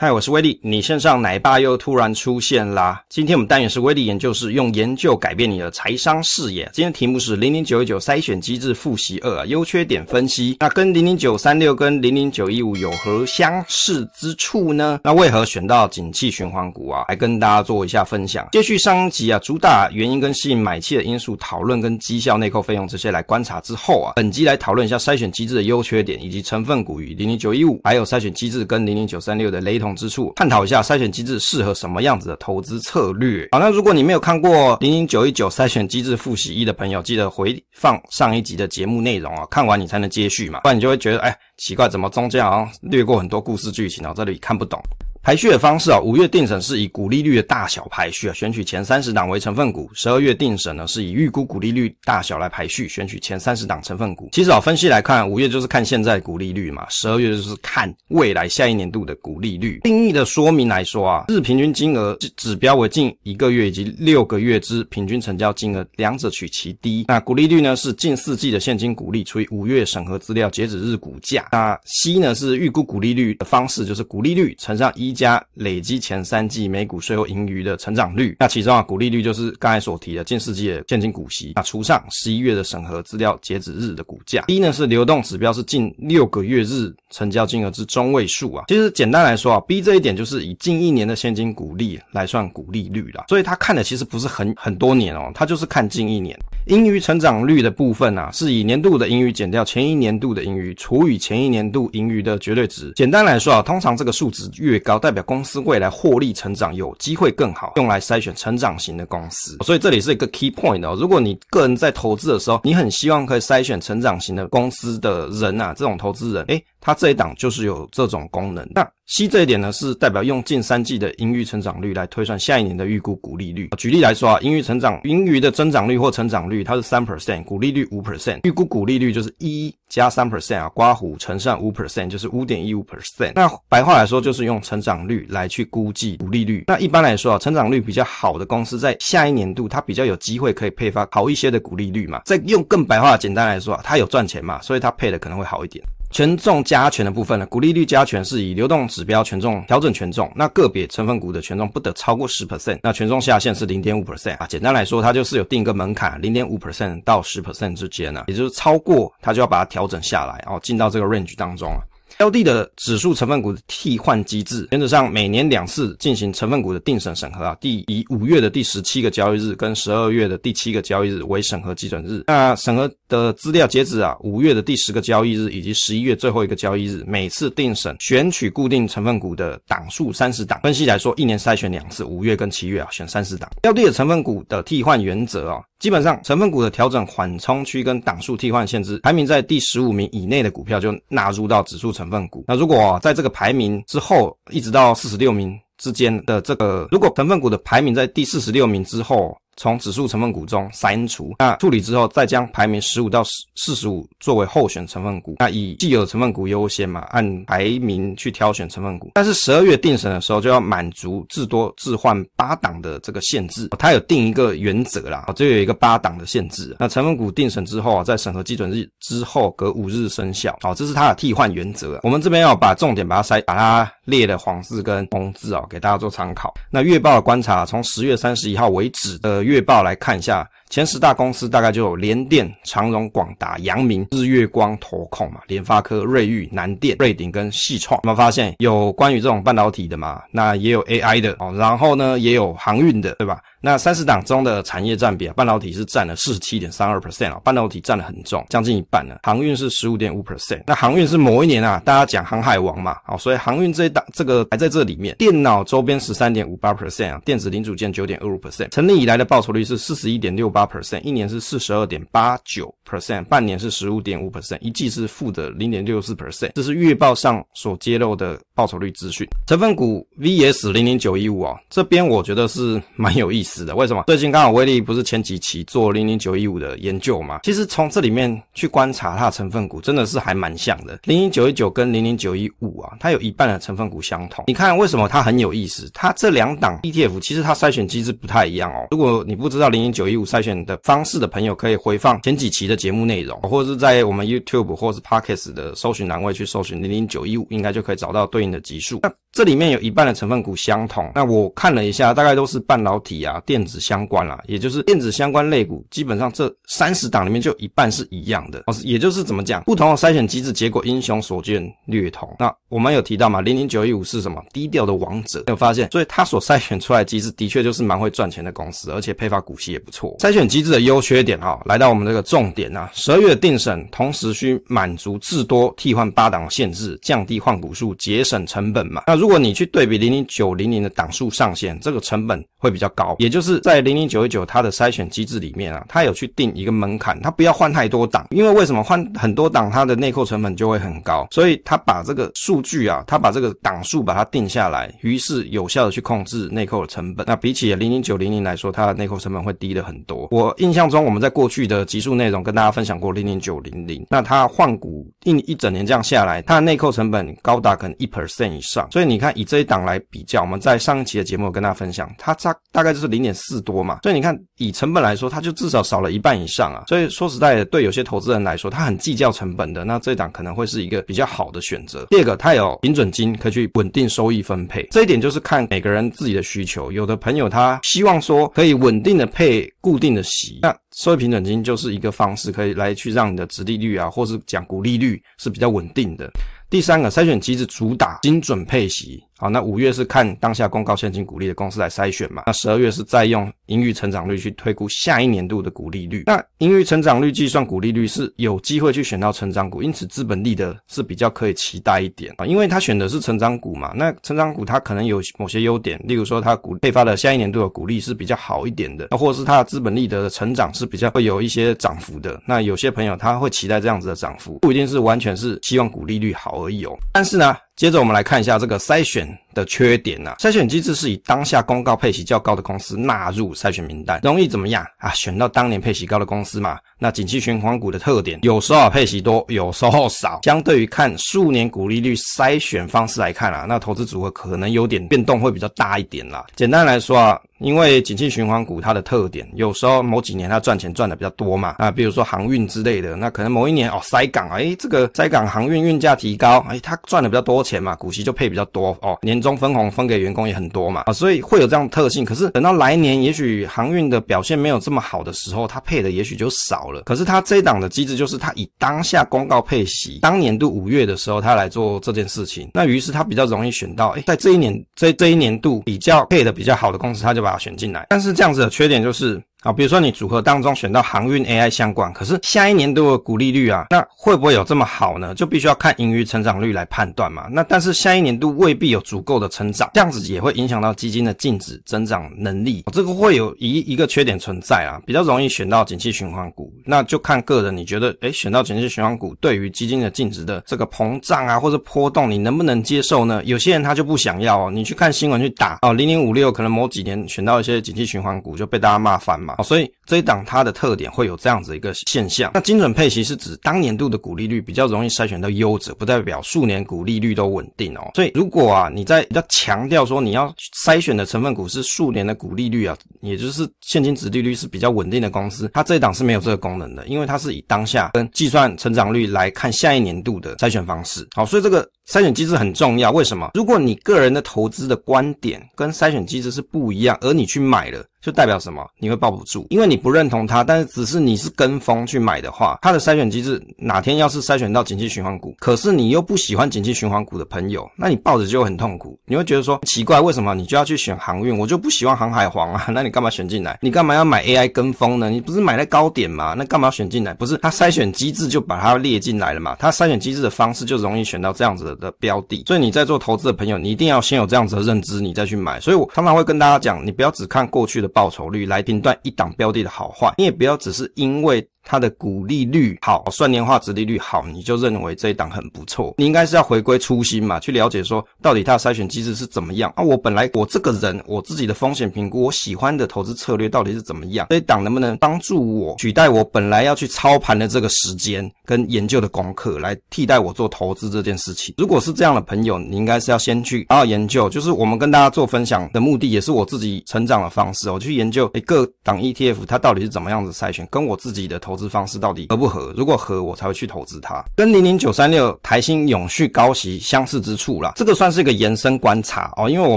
嗨，我是威利，你线上奶爸又突然出现啦！今天我们单元是威利研究室，用研究改变你的财商视野。今天题目是零零九一九筛选机制复习二啊，优缺点分析。那跟零零九三六跟零零九一五有何相似之处呢？那为何选到景气循环股啊？来跟大家做一下分享。接续上一集啊，主打原因跟吸引买气的因素讨论，跟绩效内扣费用这些来观察之后啊，本集来讨论一下筛选机制的优缺点，以及成分股与零零九一五，还有筛选机制跟零零九三六的雷同。之处，探讨一下筛选机制适合什么样子的投资策略。好，那如果你没有看过零零九一九筛选机制复习一的朋友，记得回放上一集的节目内容啊，看完你才能接续嘛，不然你就会觉得，哎，奇怪，怎么中间好像略过很多故事剧情啊，这里看不懂。排序的方式啊，五月定审是以股利率的大小排序啊，选取前三十档为成分股；十二月定审呢是以预估股利率大小来排序，选取前三十档成分股。其实啊，分析来看，五月就是看现在股利率嘛，十二月就是看未来下一年度的股利率。定义的说明来说啊，日平均金额指标为近一个月以及六个月之平均成交金额，两者取其低。那股利率呢是近四季的现金股利除以五月审核资料截止日股价。那 C 呢是预估股利率的方式，就是股利率乘上一。加累积前三季每股税后盈余的成长率，那其中啊，股利率就是刚才所提的近四季的现金股息，那除上十一月的审核资料截止日的股价。一呢是流动指标是近六个月日成交金额之中位数啊。其实简单来说啊，B 这一点就是以近一年的现金股利来算股利率啦。所以他看的其实不是很很多年哦，他就是看近一年。盈余成长率的部分啊，是以年度的盈余减掉前一年度的盈余除以前一年度盈余的绝对值。简单来说啊，通常这个数值越高，代表公司未来获利成长有机会更好，用来筛选成长型的公司。所以这里是一个 key point 哦。如果你个人在投资的时候，你很希望可以筛选成长型的公司的人啊，这种投资人，诶他这一档就是有这种功能。那 C 这一点呢，是代表用近三季的盈余成长率来推算下一年的预估股利率。举例来说啊，盈余成长、盈余的增长率或成长率，它是三 percent，股利率五 percent，预估股利率就是一加三 percent 啊，刮胡乘上五 percent 就是五点一五 percent。那白话来说就是用成长长率来去估计股利率。那一般来说啊，成长率比较好的公司在下一年度它比较有机会可以配发好一些的股利率嘛。再用更白话简单来说啊，它有赚钱嘛，所以它配的可能会好一点。权重加权的部分呢，股利率加权是以流动指标权重调整权重，那个别成分股的权重不得超过十 percent，那权重下限是零点五 percent 啊。简单来说，它就是有定一个门槛，零点五 percent 到十 percent 之间呢，也就是超过它就要把它调整下来，然后进到这个 range 当中啊。标的的指数成分股的替换机制，原则上每年两次进行成分股的定审审核啊。第以五月的第十七个交易日跟十二月的第七个交易日为审核基准日。那审核的资料截止啊，五月的第十个交易日以及十一月最后一个交易日，每次定审选取固定成分股的档数三十档。分析来说，一年筛选两次，五月跟七月啊，选三十档。标的的成分股的替换原则啊。基本上，成分股的调整缓冲区跟档数替换限制，排名在第十五名以内的股票就纳入到指数成分股。那如果在这个排名之后，一直到四十六名之间的这个，如果成分股的排名在第四十六名之后，从指数成分股中删除，那处理之后再将排名十五到四十五作为候选成分股，那以既有成分股优先嘛，按排名去挑选成分股。但是十二月定审的时候就要满足至多置换八档的这个限制，它有定一个原则啦，这有一个八档的限制。那成分股定审之后啊，在审核基准日之后隔五日生效，好，这是它的替换原则。我们这边要把重点把它筛，把它列的黄字跟红字啊，给大家做参考。那月报的观察，从十月三十一号为止的。月报来看一下，前十大公司大概就有联电、长荣、广达、阳明、日月光、投控嘛，联发科、瑞昱、南电、瑞鼎跟细创。有没有发现有关于这种半导体的嘛？那也有 AI 的哦，然后呢也有航运的，对吧？那三十档中的产业占比啊，半导体是占了四十七点三二 percent 啊，半导体占了很重，将近一半呢。航运是十五点五 percent，那航运是某一年啊，大家讲航海王嘛，好，所以航运这一档这个还在这里面。电脑周边十三点五八 percent 啊，电子零组件九点二五 percent，成立以来的报报酬率是四十一点六八 percent，一年是四十二点八九 percent，半年是十五点五 percent，一季是负的零点六四 percent，这是月报上所揭露的报酬率资讯。成分股 VS 零零九一五啊，这边我觉得是蛮有意思的，为什么？最近刚好威力不是前几期做零零九一五的研究嘛？其实从这里面去观察它的成分股，真的是还蛮像的。零零九一九跟零零九一五啊，它有一半的成分股相同。你看为什么它很有意思？它这两档 ETF 其实它筛选机制不太一样哦。如果你不知道零零九一五筛选的方式的朋友，可以回放前几期的节目内容，或者是在我们 YouTube 或是 Podcast 的搜寻栏位去搜寻零零九一五，应该就可以找到对应的集数。那这里面有一半的成分股相同，那我看了一下，大概都是半导体啊、电子相关啦，也就是电子相关类股，基本上这三十档里面就一半是一样的。哦也就是怎么讲，不同的筛选机制，结果英雄所见略同。那我们有提到嘛，零零九一五是什么？低调的王者，有发现？所以它所筛选出来的机制，的确就是蛮会赚钱的公司，而且配发股息也不错。筛选机制的优缺点哈，来到我们这个重点啊，十二月定审，同时需满足至多替换八档限制，降低换股数，节省成本嘛。那如果你去对比零零九零零的档数上限，这个成本会比较高。也就是在零零九一九它的筛选机制里面啊，它有去定一个门槛，它不要换太多档，因为为什么换很多档，它的内扣成本就会很高，所以它把这个数据啊，它把这个档数把它定下来，于是有效的去控制内扣的成本。那比起零零九零零来说，它的内扣成本会低了很多。我印象中，我们在过去的集数内容跟大家分享过零零九零零，那它换股一一整年这样下来，它的内扣成本高达可能一 percent 以上。所以你看，以这一档来比较，我们在上一期的节目有跟大家分享，它差大概就是零点四多嘛。所以你看，以成本来说，它就至少少了一半以上啊。所以说实在的，对有些投资人来说，他很计较成本的，那这一档可能会是一个比较好的选择。第二个，它有平准金可以去稳定收益分配，这一点就是看每个人自己的需求。有的朋友他希望说可以稳稳定的配固定的息，那收益平等金就是一个方式，可以来去让你的值利率啊，或是讲股利率是比较稳定的。第三个筛选机制主打精准配息。好，那五月是看当下公告现金股利的公司来筛选嘛？那十二月是再用盈余成长率去推估下一年度的股利率。那盈余成长率计算股利率是有机会去选到成长股，因此资本利得是比较可以期待一点啊，因为他选的是成长股嘛。那成长股它可能有某些优点，例如说它股配发的下一年度的股利是比较好一点的，那或者是它的资本利得的成长是比较会有一些涨幅的。那有些朋友他会期待这样子的涨幅，不一定是完全是希望股利率好而已哦。但是呢，接着我们来看一下这个筛选的缺点呐、啊。筛选机制是以当下公告配息较高的公司纳入筛选名单，容易怎么样啊？选到当年配息高的公司嘛。那景气循环股的特点，有时候啊配息多，有时候少。相对于看数年股利率筛选方式来看啊，那投资组合可能有点变动会比较大一点啦。简单来说啊。因为景气循环股它的特点，有时候某几年它赚钱赚的比较多嘛，啊，比如说航运之类的，那可能某一年哦塞港，哎，这个塞港航运运价提高，哎，它赚的比较多钱嘛，股息就配比较多哦，年终分红分给员工也很多嘛，啊，所以会有这样特性。可是等到来年，也许航运的表现没有这么好的时候，它配的也许就少了。可是它这一档的机制就是它以当下公告配息，当年度五月的时候它来做这件事情，那于是它比较容易选到，哎，在这一年这这一年度比较配的比较好的公司，它就把它选进来，但是这样子的缺点就是。啊，比如说你组合当中选到航运 AI 相关，可是下一年度的股利率啊，那会不会有这么好呢？就必须要看盈余成长率来判断嘛。那但是下一年度未必有足够的成长，这样子也会影响到基金的净值增长能力。这个会有一一个缺点存在啊，比较容易选到景气循环股。那就看个人，你觉得诶，选到景气循环股对于基金的净值的这个膨胀啊，或者波动，你能不能接受呢？有些人他就不想要哦。你去看新闻去打哦，零零五六可能某几年选到一些景气循环股就被大家骂翻嘛。所以这一档它的特点会有这样子一个现象。那精准配息是指当年度的股利率比较容易筛选到优者，不代表数年股利率都稳定哦。所以如果啊你在比较强调说你要筛选的成分股是数年的股利率啊，也就是现金值利率是比较稳定的公司，它这一档是没有这个功能的，因为它是以当下跟计算成长率来看下一年度的筛选方式。好，所以这个筛选机制很重要。为什么？如果你个人的投资的观点跟筛选机制是不一样，而你去买了。就代表什么？你会抱不住，因为你不认同它，但是只是你是跟风去买的话，它的筛选机制哪天要是筛选到景气循环股，可是你又不喜欢景气循环股的朋友，那你抱着就很痛苦。你会觉得说奇怪，为什么你就要去选航运？我就不喜欢航海王啊，那你干嘛选进来？你干嘛要买 AI 跟风呢？你不是买在高点吗？那干嘛要选进来？不是它筛选机制就把它列进来了嘛？它筛选机制的方式就容易选到这样子的的标的，所以你在做投资的朋友，你一定要先有这样子的认知，你再去买。所以我常常会跟大家讲，你不要只看过去的。报酬率来评断一档标的的好坏，你也不要只是因为它的股利率好，算年化值利率好，你就认为这一档很不错。你应该是要回归初心嘛，去了解说到底它的筛选机制是怎么样啊？我本来我这个人我自己的风险评估，我喜欢的投资策略到底是怎么样？这一档能不能帮助我取代我本来要去操盘的这个时间跟研究的功课，来替代我做投资这件事情？如果是这样的朋友，你应该是要先去好好研究。就是我们跟大家做分享的目的，也是我自己成长的方式。我去研究诶各档 ETF 它到底是怎么样子筛选，跟我自己的投投资方式到底合不合？如果合，我才会去投资它。跟零零九三六台新永续高息相似之处啦，这个算是一个延伸观察哦，因为我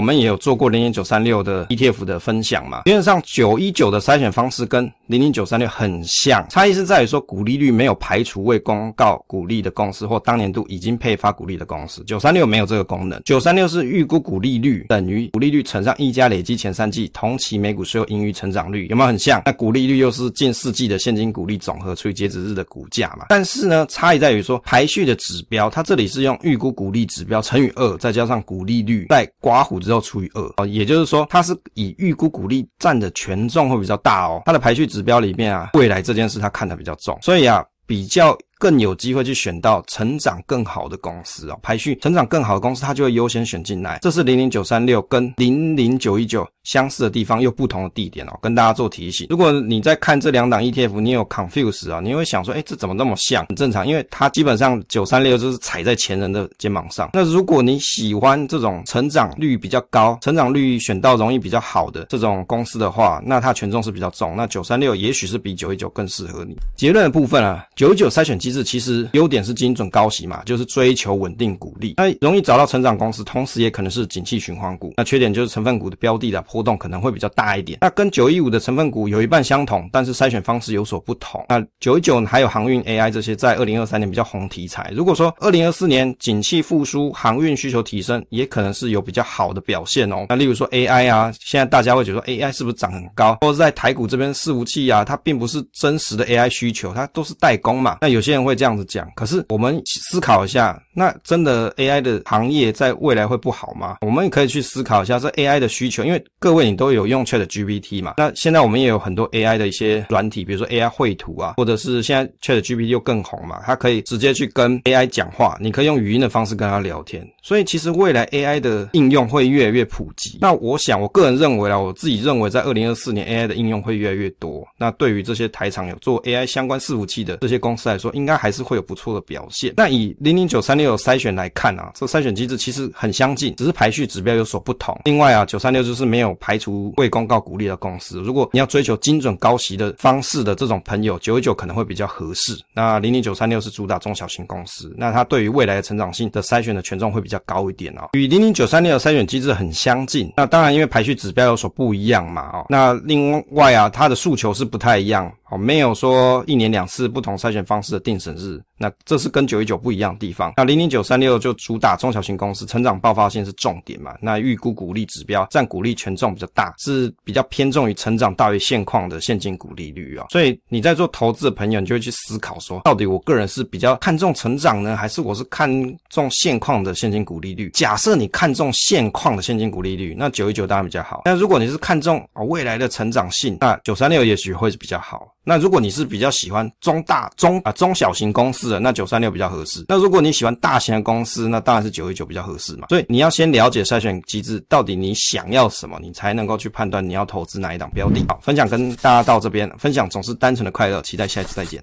们也有做过零零九三六的 ETF 的分享嘛。基本上九一九的筛选方式跟零零九三六很像，差异是在于说股利率没有排除未公告股利的公司或当年度已经配发股利的公司，九三六没有这个功能。九三六是预估股利率等于股利率乘上一加累积前三季同期每股税后盈余成长率，有没有很像？那股利率又是近四季的现金股利总和除以截止日的股价嘛？但是呢，差异在于说排序的指标，它这里是用预估股利指标乘以二，再加上股利率，在刮胡之后除以二哦，也就是说它是以预估股利占的权重会比较大哦。它的排序指标里面啊，未来这件事他看得比较重，所以啊，比较更有机会去选到成长更好的公司哦，排序成长更好的公司，它就会优先选进来。这是零零九三六跟零零九一九。相似的地方又不同的地点哦，跟大家做提醒。如果你在看这两档 ETF，你有 confuse 啊，你会想说，诶，这怎么那么像？很正常，因为它基本上九三六就是踩在前人的肩膀上。那如果你喜欢这种成长率比较高、成长率选到容易比较好的这种公司的话，那它权重是比较重。那九三六也许是比九一九更适合你。结论的部分啊，九一九筛选机其实优点是精准高息嘛，就是追求稳定股利，那容易找到成长公司，同时也可能是景气循环股。那缺点就是成分股的标的的。波动可能会比较大一点，那跟九一五的成分股有一半相同，但是筛选方式有所不同。那九一九还有航运 AI 这些，在二零二三年比较红题材。如果说二零二四年景气复苏，航运需求提升，也可能是有比较好的表现哦。那例如说 AI 啊，现在大家会觉得 AI 是不是涨很高，或者在台股这边伺服器啊，它并不是真实的 AI 需求，它都是代工嘛。那有些人会这样子讲，可是我们思考一下，那真的 AI 的行业在未来会不好吗？我们也可以去思考一下这 AI 的需求，因为各位，你都有用 ChatGPT 嘛？那现在我们也有很多 AI 的一些软体，比如说 AI 绘图啊，或者是现在 ChatGPT 又更红嘛，它可以直接去跟 AI 讲话，你可以用语音的方式跟它聊天。所以其实未来 AI 的应用会越来越普及。那我想，我个人认为啊，我自己认为在二零二四年 AI 的应用会越来越多。那对于这些台厂有做 AI 相关伺服器的这些公司来说，应应该还是会有不错的表现。那以零零九三六筛选来看啊，这个筛选机制其实很相近，只是排序指标有所不同。另外啊，九三六就是没有排除。未公告股利的公司，如果你要追求精准高息的方式的这种朋友，九一九可能会比较合适。那零零九三六是主打中小型公司，那它对于未来的成长性的筛选的权重会比较高一点哦。与零零九三六的筛选机制很相近，那当然因为排序指标有所不一样嘛哦。那另外啊，它的诉求是不太一样。哦，没有说一年两次不同筛选方式的定审日，那这是跟九一九不一样的地方。那零零九三六就主打中小型公司，成长爆发性是重点嘛。那预估股利指标占股利权重比较大，是比较偏重于成长大于现况的现金股利率啊。所以你在做投资的朋友，你就会去思考说，到底我个人是比较看重成长呢，还是我是看重现况的现金股利率？假设你看重现况的现金股利率，那九一九当然比较好。那如果你是看重啊未来的成长性，那九三六也许会是比较好。那如果你是比较喜欢中大中啊中小小型公司的，那九三六比较合适。那如果你喜欢大型的公司，那当然是九一九比较合适嘛。所以你要先了解筛选机制，到底你想要什么，你才能够去判断你要投资哪一档标的。好，分享跟大家到这边，分享总是单纯的快乐，期待下一次再见。